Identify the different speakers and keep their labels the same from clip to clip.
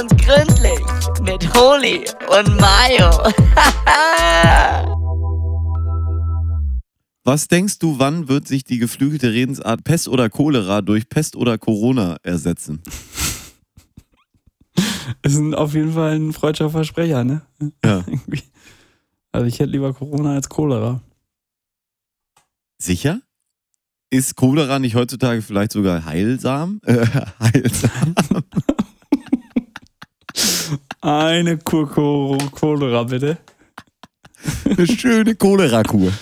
Speaker 1: und gründlich mit Holy und Mayo.
Speaker 2: Was denkst du, wann wird sich die geflügelte Redensart Pest oder Cholera durch Pest oder Corona ersetzen?
Speaker 3: Ist ein, auf jeden Fall ein freudscher Versprecher, ne?
Speaker 2: Ja.
Speaker 3: Also ich hätte lieber Corona als Cholera.
Speaker 2: Sicher? Ist Cholera nicht heutzutage vielleicht sogar heilsam? Äh, heilsam?
Speaker 3: Eine Kur Cholera, bitte.
Speaker 2: Eine schöne Cholera-Kur.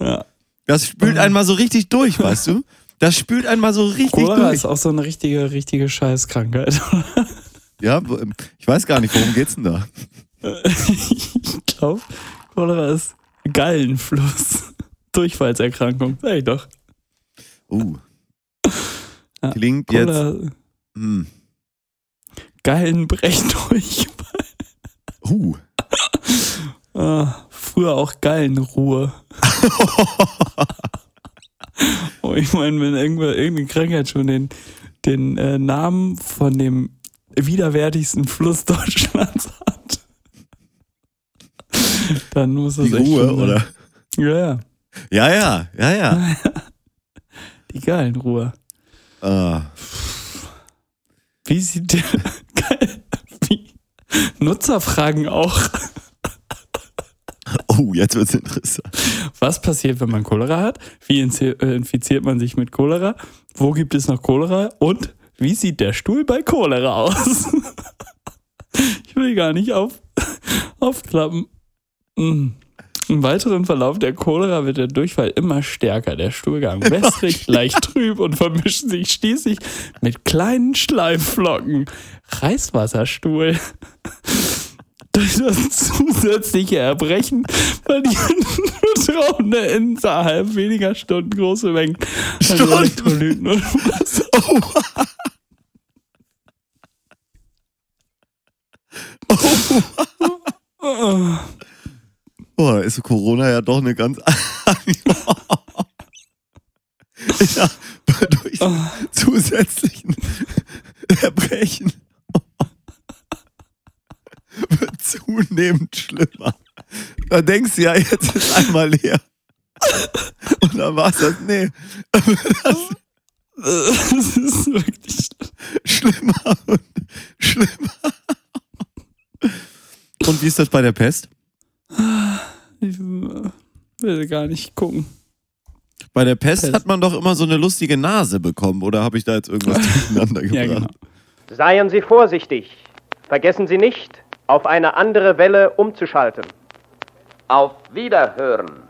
Speaker 3: Ja.
Speaker 2: Das spült einmal so richtig durch, weißt du? Das spült einmal so richtig
Speaker 3: Cholera
Speaker 2: durch.
Speaker 3: ist auch so eine richtige, richtige Scheißkrankheit.
Speaker 2: Ja, wo- ich weiß gar nicht, worum geht's denn da?
Speaker 3: ich glaube, Cholera ist Gallenfluss. Durchfallserkrankung. Sag ich doch.
Speaker 2: Uh.
Speaker 3: Ja,
Speaker 2: Klingt jetzt.
Speaker 3: Cholera,
Speaker 2: Hm.
Speaker 3: Gallenbrechdurchfall.
Speaker 2: Uh.
Speaker 3: Ah, früher auch Gallenruhe. oh, ich meine, wenn irgendwer, irgendeine Krankheit schon den, den äh, Namen von dem widerwärtigsten Fluss Deutschlands hat, dann muss das
Speaker 2: Die
Speaker 3: echt
Speaker 2: Ruhe,
Speaker 3: schon,
Speaker 2: oder?
Speaker 3: Ja, ja,
Speaker 2: Ja, ja, ja, ja.
Speaker 3: die Gallenruhe.
Speaker 2: Ah.
Speaker 3: Wie sieht der Nutzerfragen auch.
Speaker 2: Oh, jetzt wird's interessant.
Speaker 3: Was passiert, wenn man Cholera hat? Wie äh, infiziert man sich mit Cholera? Wo gibt es noch Cholera? Und wie sieht der Stuhl bei Cholera aus? ich will gar nicht auf, aufklappen. Mm. Im weiteren Verlauf der Cholera wird der Durchfall immer stärker, der Stuhlgang wässrig, leicht trüb und vermischt sich schließlich mit kleinen Schleifflocken. Reißwasserstuhl. Das zusätzliche Erbrechen verlieren Betroffene innerhalb weniger Stunden große Mengen an
Speaker 2: Stunden?
Speaker 3: Elektrolyten und Wasser.
Speaker 2: Oh.
Speaker 3: Oh.
Speaker 2: Boah, da ist Corona ja doch eine ganz. ja, durch zusätzlichen Erbrechen wird zunehmend schlimmer. Da denkst du ja, jetzt ist einmal leer. Und dann war es das, nee,
Speaker 3: Das ist wirklich.
Speaker 2: schlimmer und schlimmer. Und wie ist das bei der Pest?
Speaker 3: Ich will gar nicht gucken.
Speaker 2: Bei der Pest
Speaker 3: Pest.
Speaker 2: hat man doch immer so eine lustige Nase bekommen, oder habe ich da jetzt irgendwas durcheinander gebracht?
Speaker 3: Ja, genau.
Speaker 4: Seien Sie vorsichtig. Vergessen Sie nicht, auf eine andere Welle umzuschalten.
Speaker 5: Auf Wiederhören.